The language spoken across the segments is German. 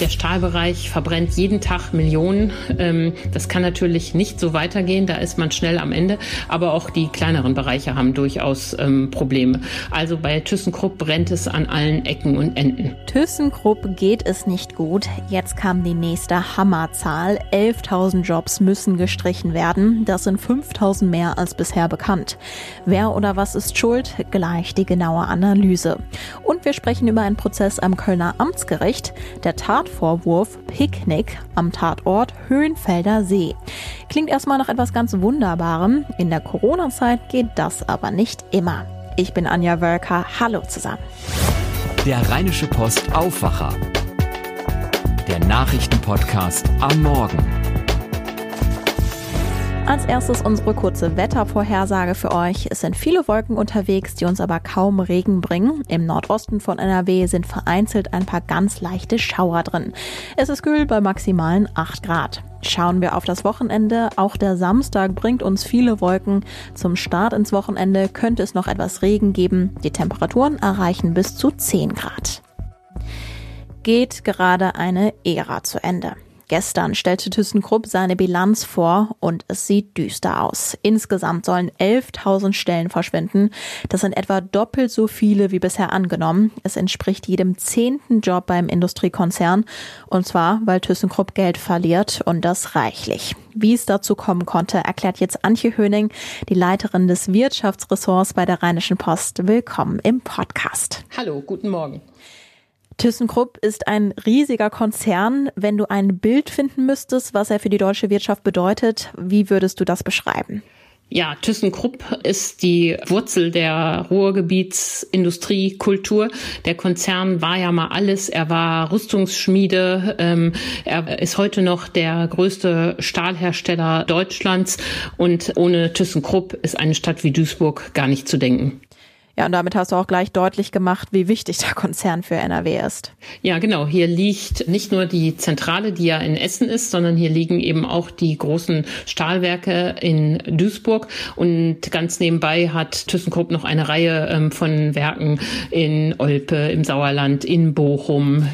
Der Stahlbereich verbrennt jeden Tag Millionen. Ähm, das kann natürlich nicht so weitergehen. Da ist man schnell am Ende. Aber auch die kleineren Bereiche haben durchaus ähm, Probleme. Also bei ThyssenKrupp brennt es an allen Ecken und Enden. ThyssenKrupp geht es nicht gut. Jetzt kam die nächste Hammerzahl. 11.000 Jobs müssen gestrichen werden. Das sind 5.000 mehr als bisher bekannt. Wer oder was ist schuld? Gleich die genaue Analyse. Und wir sprechen über einen Prozess am Kölner Amtsgericht. Der Tat Tatvorwurf Picknick am Tatort Höhenfelder See. Klingt erstmal nach etwas ganz Wunderbarem. In der Corona-Zeit geht das aber nicht immer. Ich bin Anja Wölker. Hallo zusammen. Der Rheinische Post Aufwacher. Der Nachrichtenpodcast am Morgen. Als erstes unsere kurze Wettervorhersage für euch. Es sind viele Wolken unterwegs, die uns aber kaum Regen bringen. Im Nordosten von NRW sind vereinzelt ein paar ganz leichte Schauer drin. Es ist kühl bei maximalen 8 Grad. Schauen wir auf das Wochenende. Auch der Samstag bringt uns viele Wolken. Zum Start ins Wochenende könnte es noch etwas Regen geben. Die Temperaturen erreichen bis zu 10 Grad. Geht gerade eine Ära zu Ende. Gestern stellte ThyssenKrupp seine Bilanz vor und es sieht düster aus. Insgesamt sollen 11.000 Stellen verschwinden. Das sind etwa doppelt so viele wie bisher angenommen. Es entspricht jedem zehnten Job beim Industriekonzern. Und zwar, weil ThyssenKrupp Geld verliert und das reichlich. Wie es dazu kommen konnte, erklärt jetzt Antje Höning, die Leiterin des Wirtschaftsressorts bei der Rheinischen Post. Willkommen im Podcast. Hallo, guten Morgen. ThyssenKrupp ist ein riesiger Konzern. Wenn du ein Bild finden müsstest, was er für die deutsche Wirtschaft bedeutet, wie würdest du das beschreiben? Ja, ThyssenKrupp ist die Wurzel der Ruhrgebietsindustriekultur. Der Konzern war ja mal alles. Er war Rüstungsschmiede. Ähm, er ist heute noch der größte Stahlhersteller Deutschlands. Und ohne ThyssenKrupp ist eine Stadt wie Duisburg gar nicht zu denken. Ja, und damit hast du auch gleich deutlich gemacht, wie wichtig der Konzern für NRW ist. Ja, genau. Hier liegt nicht nur die Zentrale, die ja in Essen ist, sondern hier liegen eben auch die großen Stahlwerke in Duisburg. Und ganz nebenbei hat ThyssenKrupp noch eine Reihe ähm, von Werken in Olpe, im Sauerland, in Bochum,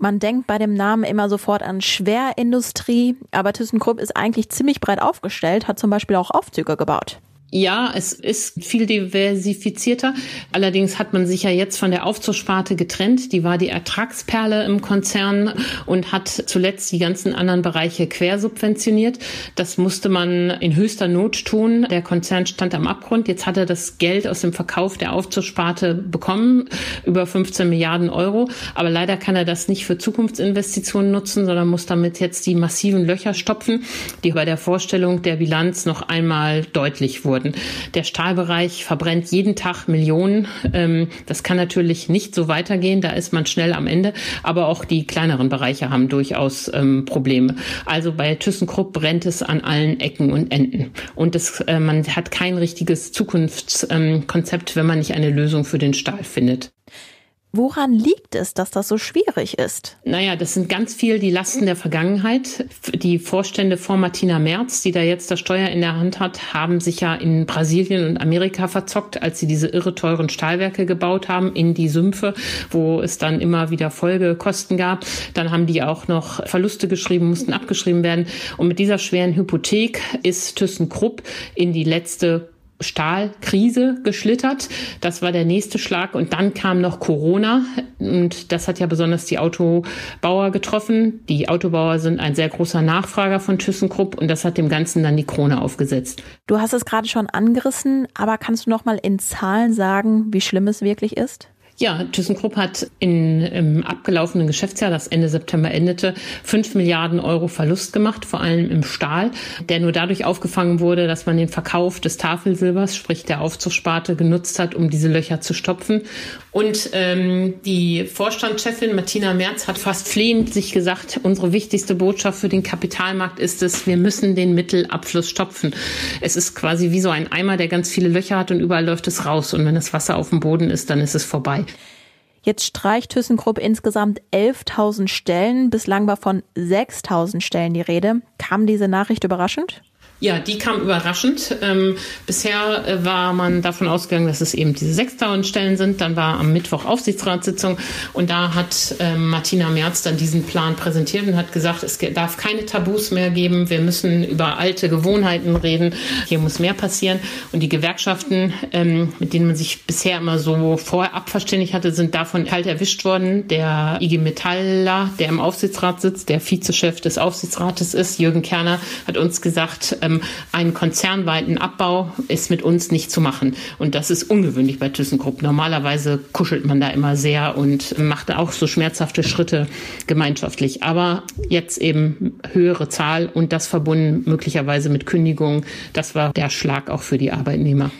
man denkt bei dem Namen immer sofort an Schwerindustrie, aber ThyssenKrupp ist eigentlich ziemlich breit aufgestellt, hat zum Beispiel auch Aufzüge gebaut. Ja, es ist viel diversifizierter. Allerdings hat man sich ja jetzt von der Aufzugssparte getrennt. Die war die Ertragsperle im Konzern und hat zuletzt die ganzen anderen Bereiche quersubventioniert. Das musste man in höchster Not tun. Der Konzern stand am Abgrund. Jetzt hat er das Geld aus dem Verkauf der Aufzugssparte bekommen, über 15 Milliarden Euro. Aber leider kann er das nicht für Zukunftsinvestitionen nutzen, sondern muss damit jetzt die massiven Löcher stopfen, die bei der Vorstellung der Bilanz noch einmal deutlich wurden wurden. Der Stahlbereich verbrennt jeden Tag Millionen. Ähm, das kann natürlich nicht so weitergehen. Da ist man schnell am Ende. Aber auch die kleineren Bereiche haben durchaus ähm, Probleme. Also bei ThyssenKrupp brennt es an allen Ecken und Enden. Und es, äh, man hat kein richtiges Zukunftskonzept, wenn man nicht eine Lösung für den Stahl findet. Woran liegt es, dass das so schwierig ist? Naja, das sind ganz viel die Lasten der Vergangenheit. Die Vorstände vor Martina Merz, die da jetzt das Steuer in der Hand hat, haben sich ja in Brasilien und Amerika verzockt, als sie diese irre teuren Stahlwerke gebaut haben in die Sümpfe, wo es dann immer wieder Folgekosten gab. Dann haben die auch noch Verluste geschrieben, mussten abgeschrieben werden. Und mit dieser schweren Hypothek ist ThyssenKrupp in die letzte Stahlkrise geschlittert. Das war der nächste Schlag. Und dann kam noch Corona. Und das hat ja besonders die Autobauer getroffen. Die Autobauer sind ein sehr großer Nachfrager von ThyssenKrupp. Und das hat dem Ganzen dann die Krone aufgesetzt. Du hast es gerade schon angerissen. Aber kannst du noch mal in Zahlen sagen, wie schlimm es wirklich ist? Ja, ThyssenKrupp hat in, im abgelaufenen Geschäftsjahr, das Ende September endete, fünf Milliarden Euro Verlust gemacht, vor allem im Stahl, der nur dadurch aufgefangen wurde, dass man den Verkauf des Tafelsilbers, sprich der Aufzugssparte, genutzt hat, um diese Löcher zu stopfen. Und ähm, die Vorstandschefin Martina Merz hat fast flehend sich gesagt, unsere wichtigste Botschaft für den Kapitalmarkt ist es, wir müssen den Mittelabfluss stopfen. Es ist quasi wie so ein Eimer, der ganz viele Löcher hat und überall läuft es raus. Und wenn das Wasser auf dem Boden ist, dann ist es vorbei. Jetzt streicht ThyssenKrupp insgesamt 11.000 Stellen. Bislang war von 6.000 Stellen die Rede. Kam diese Nachricht überraschend? Ja, die kam überraschend. Ähm, bisher äh, war man davon ausgegangen, dass es eben diese 6000 Stellen sind. Dann war am Mittwoch Aufsichtsratssitzung und da hat ähm, Martina Merz dann diesen Plan präsentiert und hat gesagt, es darf keine Tabus mehr geben. Wir müssen über alte Gewohnheiten reden. Hier muss mehr passieren. Und die Gewerkschaften, ähm, mit denen man sich bisher immer so vorab verständigt hatte, sind davon kalt erwischt worden. Der IG Metaller, der im Aufsichtsrat sitzt, der Vizechef des Aufsichtsrates ist, Jürgen Kerner, hat uns gesagt, ähm, einen konzernweiten Abbau ist mit uns nicht zu machen. Und das ist ungewöhnlich bei ThyssenKrupp. Normalerweise kuschelt man da immer sehr und macht auch so schmerzhafte Schritte gemeinschaftlich. Aber jetzt eben höhere Zahl und das verbunden möglicherweise mit Kündigungen. Das war der Schlag auch für die Arbeitnehmer.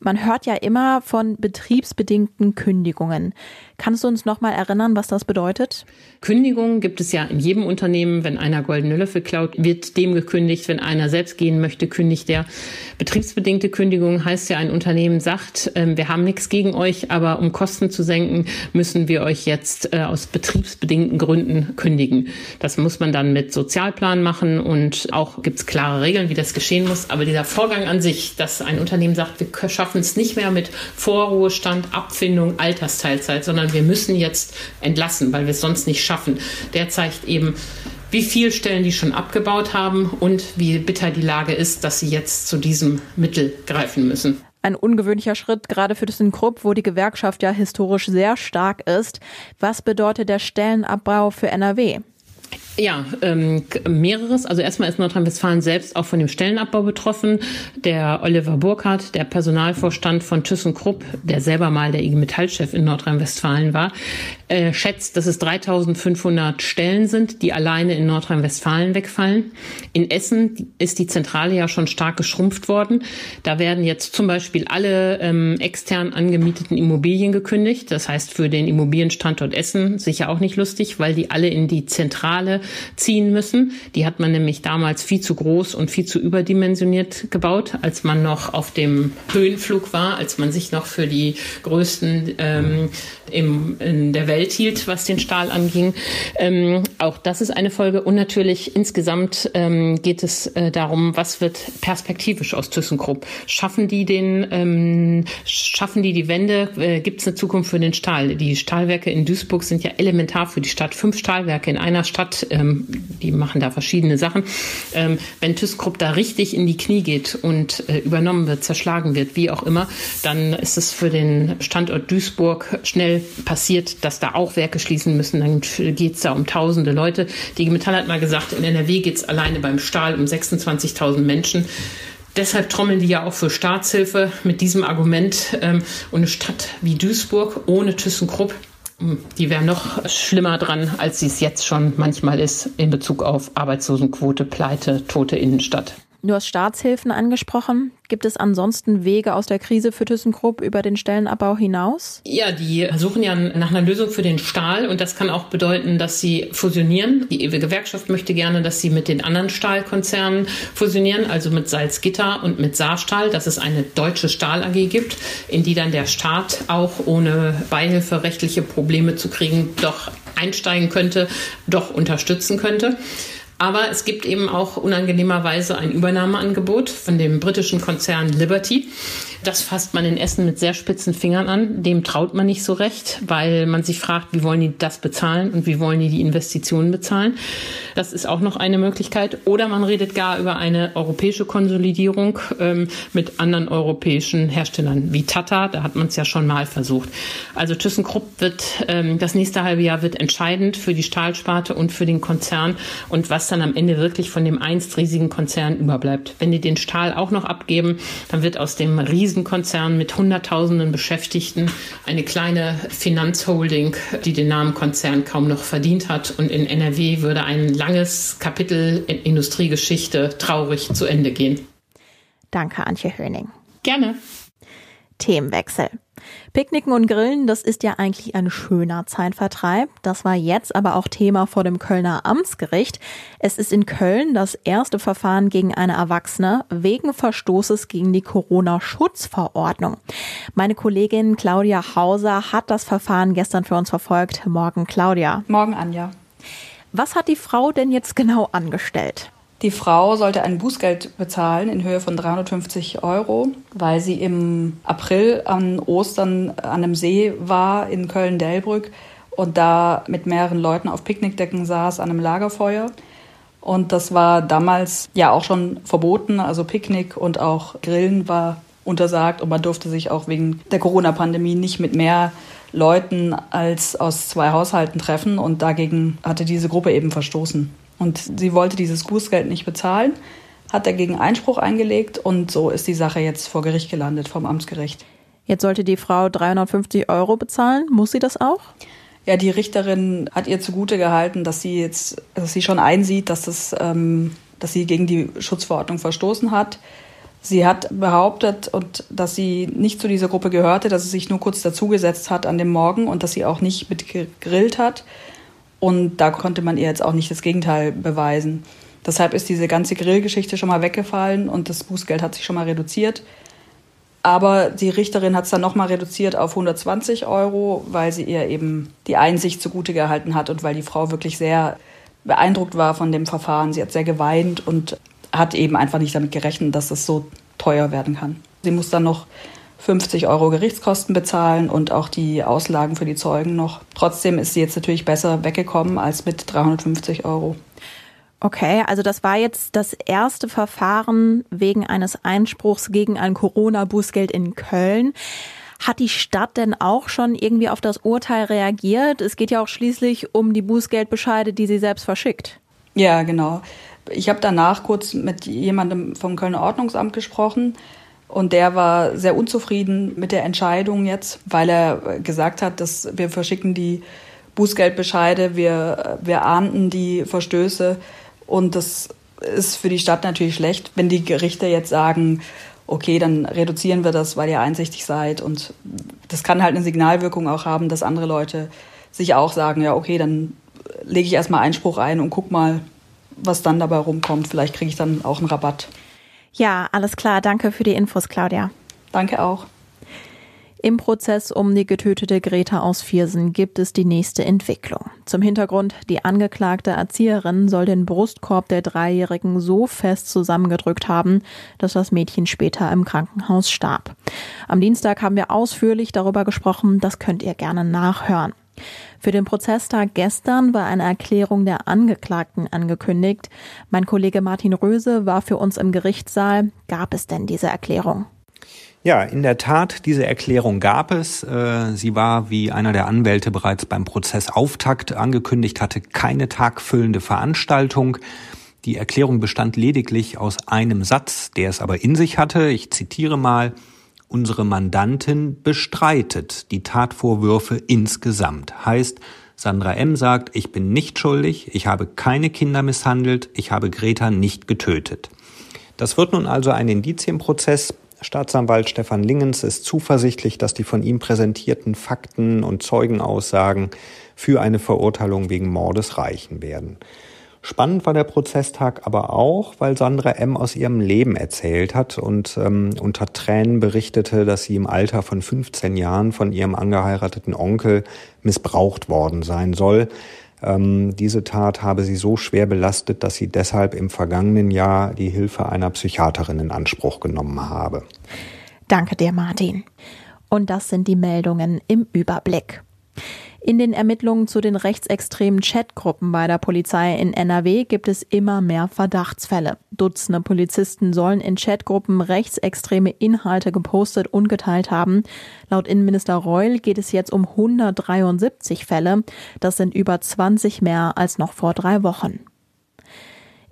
Man hört ja immer von betriebsbedingten Kündigungen. Kannst du uns noch mal erinnern, was das bedeutet? Kündigungen gibt es ja in jedem Unternehmen. Wenn einer goldene Löffel klaut, wird dem gekündigt. Wenn einer selbst gehen möchte, kündigt der. Betriebsbedingte Kündigung heißt ja, ein Unternehmen sagt, äh, wir haben nichts gegen euch, aber um Kosten zu senken, müssen wir euch jetzt äh, aus betriebsbedingten Gründen kündigen. Das muss man dann mit Sozialplan machen und auch gibt es klare Regeln, wie das geschehen muss. Aber dieser Vorgang an sich, dass ein Unternehmen sagt, wir schaffen es nicht mehr mit Vorruhestand, Abfindung, Altersteilzeit, sondern wir müssen jetzt entlassen, weil wir es sonst nicht schaffen. Der zeigt eben, wie viel Stellen die schon abgebaut haben und wie bitter die Lage ist, dass sie jetzt zu diesem Mittel greifen müssen. Ein ungewöhnlicher Schritt, gerade für ThyssenKrupp, wo die Gewerkschaft ja historisch sehr stark ist. Was bedeutet der Stellenabbau für NRW? Ja, ähm, mehreres. Also erstmal ist Nordrhein-Westfalen selbst auch von dem Stellenabbau betroffen. Der Oliver Burkhardt, der Personalvorstand von ThyssenKrupp, der selber mal der IG Metall-Chef in Nordrhein-Westfalen war, äh, schätzt, dass es 3500 Stellen sind, die alleine in Nordrhein-Westfalen wegfallen. In Essen ist die Zentrale ja schon stark geschrumpft worden. Da werden jetzt zum Beispiel alle ähm, extern angemieteten Immobilien gekündigt. Das heißt für den Immobilienstandort Essen sicher auch nicht lustig, weil die alle in die Zentrale ziehen müssen. Die hat man nämlich damals viel zu groß und viel zu überdimensioniert gebaut, als man noch auf dem Höhenflug war, als man sich noch für die größten ähm, im, in der Welt hielt, was den Stahl anging. Ähm, auch das ist eine Folge. Und natürlich insgesamt ähm, geht es äh, darum, was wird perspektivisch aus ThyssenKrupp? Schaffen die den, ähm, schaffen die die Wende? Äh, Gibt es eine Zukunft für den Stahl? Die Stahlwerke in Duisburg sind ja elementar für die Stadt. Fünf Stahlwerke in einer Stadt, ähm, die machen da verschiedene Sachen. Ähm, wenn ThyssenKrupp da richtig in die Knie geht und äh, übernommen wird, zerschlagen wird, wie auch immer, dann ist es für den Standort Duisburg schnell passiert, dass da auch Werke schließen müssen. Dann geht es da um tausende Leute. Die Metall hat mal gesagt, in NRW geht es alleine beim Stahl um 26.000 Menschen. Deshalb trommeln die ja auch für Staatshilfe mit diesem Argument. Ähm, und eine Stadt wie Duisburg ohne ThyssenKrupp, die wäre noch schlimmer dran, als sie es jetzt schon manchmal ist in Bezug auf Arbeitslosenquote, Pleite, tote Innenstadt. Du hast Staatshilfen angesprochen. Gibt es ansonsten Wege aus der Krise für ThyssenKrupp über den Stellenabbau hinaus? Ja, die suchen ja nach einer Lösung für den Stahl und das kann auch bedeuten, dass sie fusionieren. Die EWE Gewerkschaft möchte gerne, dass sie mit den anderen Stahlkonzernen fusionieren, also mit Salzgitter und mit Saarstahl, dass es eine deutsche Stahl AG gibt, in die dann der Staat auch ohne Beihilfe rechtliche Probleme zu kriegen doch einsteigen könnte, doch unterstützen könnte. Aber es gibt eben auch unangenehmerweise ein Übernahmeangebot von dem britischen Konzern Liberty. Das fasst man in Essen mit sehr spitzen Fingern an. Dem traut man nicht so recht, weil man sich fragt, wie wollen die das bezahlen und wie wollen die die Investitionen bezahlen. Das ist auch noch eine Möglichkeit. Oder man redet gar über eine europäische Konsolidierung ähm, mit anderen europäischen Herstellern wie Tata. Da hat man es ja schon mal versucht. Also ThyssenKrupp wird ähm, das nächste halbe Jahr wird entscheidend für die Stahlsparte und für den Konzern und was dann am Ende wirklich von dem einst riesigen Konzern überbleibt. Wenn die den Stahl auch noch abgeben, dann wird aus dem riesigen Riesenkonzern mit Hunderttausenden Beschäftigten, eine kleine Finanzholding, die den Namen Konzern kaum noch verdient hat. Und in NRW würde ein langes Kapitel in Industriegeschichte traurig zu Ende gehen. Danke, Antje Höning. Gerne. Themenwechsel. Picknicken und Grillen, das ist ja eigentlich ein schöner Zeitvertreib. Das war jetzt aber auch Thema vor dem Kölner Amtsgericht. Es ist in Köln das erste Verfahren gegen eine Erwachsene wegen Verstoßes gegen die Corona-Schutzverordnung. Meine Kollegin Claudia Hauser hat das Verfahren gestern für uns verfolgt. Morgen, Claudia. Morgen, Anja. Was hat die Frau denn jetzt genau angestellt? Die Frau sollte ein Bußgeld bezahlen in Höhe von 350 Euro, weil sie im April an Ostern an einem See war in Köln-Delbrück und da mit mehreren Leuten auf Picknickdecken saß an einem Lagerfeuer. Und das war damals ja auch schon verboten. Also Picknick und auch Grillen war untersagt und man durfte sich auch wegen der Corona-Pandemie nicht mit mehr Leuten als aus zwei Haushalten treffen. Und dagegen hatte diese Gruppe eben verstoßen. Und sie wollte dieses Bußgeld nicht bezahlen, hat dagegen Einspruch eingelegt und so ist die Sache jetzt vor Gericht gelandet, vom Amtsgericht. Jetzt sollte die Frau 350 Euro bezahlen. Muss sie das auch? Ja, die Richterin hat ihr zugute gehalten, dass sie jetzt, dass sie schon einsieht, dass das, ähm, dass sie gegen die Schutzverordnung verstoßen hat. Sie hat behauptet, und dass sie nicht zu dieser Gruppe gehörte, dass sie sich nur kurz dazugesetzt hat an dem Morgen und dass sie auch nicht mitgegrillt hat. Und da konnte man ihr jetzt auch nicht das Gegenteil beweisen. Deshalb ist diese ganze Grillgeschichte schon mal weggefallen und das Bußgeld hat sich schon mal reduziert. Aber die Richterin hat es dann nochmal reduziert auf 120 Euro, weil sie ihr eben die Einsicht zugute gehalten hat und weil die Frau wirklich sehr beeindruckt war von dem Verfahren. Sie hat sehr geweint und hat eben einfach nicht damit gerechnet, dass es so teuer werden kann. Sie muss dann noch 50 Euro Gerichtskosten bezahlen und auch die Auslagen für die Zeugen noch. Trotzdem ist sie jetzt natürlich besser weggekommen als mit 350 Euro. Okay, also das war jetzt das erste Verfahren wegen eines Einspruchs gegen ein Corona-Bußgeld in Köln. Hat die Stadt denn auch schon irgendwie auf das Urteil reagiert? Es geht ja auch schließlich um die Bußgeldbescheide, die sie selbst verschickt. Ja, genau. Ich habe danach kurz mit jemandem vom Kölner Ordnungsamt gesprochen und der war sehr unzufrieden mit der Entscheidung jetzt, weil er gesagt hat, dass wir verschicken die Bußgeldbescheide, wir, wir ahnden die Verstöße und das ist für die Stadt natürlich schlecht, wenn die Gerichte jetzt sagen, okay, dann reduzieren wir das, weil ihr einsichtig seid. Und das kann halt eine Signalwirkung auch haben, dass andere Leute sich auch sagen, ja, okay, dann lege ich erstmal Einspruch ein und guck mal, was dann dabei rumkommt. Vielleicht kriege ich dann auch einen Rabatt. Ja, alles klar. Danke für die Infos, Claudia. Danke auch. Im Prozess um die getötete Greta aus Viersen gibt es die nächste Entwicklung. Zum Hintergrund, die angeklagte Erzieherin soll den Brustkorb der Dreijährigen so fest zusammengedrückt haben, dass das Mädchen später im Krankenhaus starb. Am Dienstag haben wir ausführlich darüber gesprochen, das könnt ihr gerne nachhören. Für den Prozesstag gestern war eine Erklärung der Angeklagten angekündigt. Mein Kollege Martin Röse war für uns im Gerichtssaal. Gab es denn diese Erklärung? Ja, in der Tat, diese Erklärung gab es. Äh, sie war, wie einer der Anwälte bereits beim Prozessauftakt angekündigt hatte, keine tagfüllende Veranstaltung. Die Erklärung bestand lediglich aus einem Satz, der es aber in sich hatte. Ich zitiere mal. Unsere Mandantin bestreitet die Tatvorwürfe insgesamt. Heißt, Sandra M. sagt, ich bin nicht schuldig, ich habe keine Kinder misshandelt, ich habe Greta nicht getötet. Das wird nun also ein Indizienprozess Staatsanwalt Stefan Lingens ist zuversichtlich, dass die von ihm präsentierten Fakten und Zeugenaussagen für eine Verurteilung wegen Mordes reichen werden. Spannend war der Prozesstag aber auch, weil Sandra M. aus ihrem Leben erzählt hat und ähm, unter Tränen berichtete, dass sie im Alter von 15 Jahren von ihrem angeheirateten Onkel missbraucht worden sein soll. Ähm, diese Tat habe sie so schwer belastet, dass sie deshalb im vergangenen Jahr die Hilfe einer Psychiaterin in Anspruch genommen habe. Danke dir, Martin. Und das sind die Meldungen im Überblick. In den Ermittlungen zu den rechtsextremen Chatgruppen bei der Polizei in NRW gibt es immer mehr Verdachtsfälle. Dutzende Polizisten sollen in Chatgruppen rechtsextreme Inhalte gepostet und geteilt haben. Laut Innenminister Reul geht es jetzt um 173 Fälle. Das sind über 20 mehr als noch vor drei Wochen.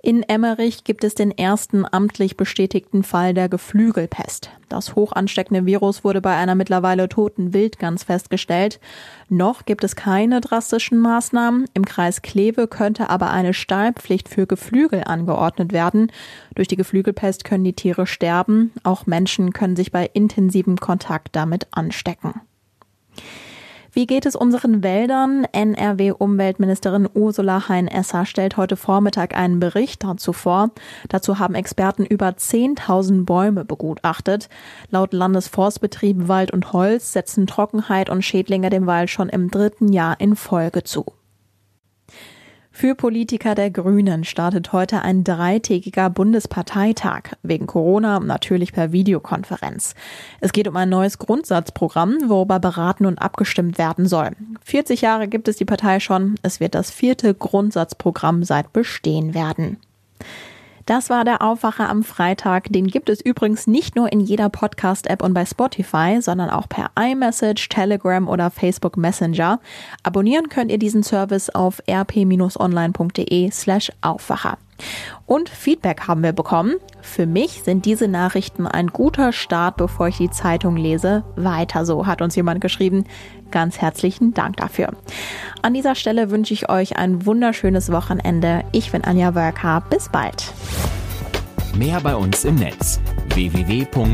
In Emmerich gibt es den ersten amtlich bestätigten Fall der Geflügelpest. Das hochansteckende Virus wurde bei einer mittlerweile toten Wildgans festgestellt. Noch gibt es keine drastischen Maßnahmen. Im Kreis Kleve könnte aber eine Stallpflicht für Geflügel angeordnet werden. Durch die Geflügelpest können die Tiere sterben. Auch Menschen können sich bei intensivem Kontakt damit anstecken. Wie geht es unseren Wäldern? NRW-Umweltministerin Ursula Hein-Esser stellt heute Vormittag einen Bericht dazu vor. Dazu haben Experten über 10.000 Bäume begutachtet. Laut Landesforstbetrieb Wald und Holz setzen Trockenheit und Schädlinge dem Wald schon im dritten Jahr in Folge zu. Für Politiker der Grünen startet heute ein dreitägiger Bundesparteitag. Wegen Corona natürlich per Videokonferenz. Es geht um ein neues Grundsatzprogramm, worüber beraten und abgestimmt werden soll. 40 Jahre gibt es die Partei schon. Es wird das vierte Grundsatzprogramm seit Bestehen werden. Das war der Aufwacher am Freitag. Den gibt es übrigens nicht nur in jeder Podcast-App und bei Spotify, sondern auch per iMessage, Telegram oder Facebook Messenger. Abonnieren könnt ihr diesen Service auf rp-online.de slash Aufwacher. Und Feedback haben wir bekommen. Für mich sind diese Nachrichten ein guter Start, bevor ich die Zeitung lese. Weiter so, hat uns jemand geschrieben. Ganz herzlichen Dank dafür. An dieser Stelle wünsche ich euch ein wunderschönes Wochenende. Ich bin Anja Wölker. Bis bald. Mehr bei uns im Netz www.rp-online.de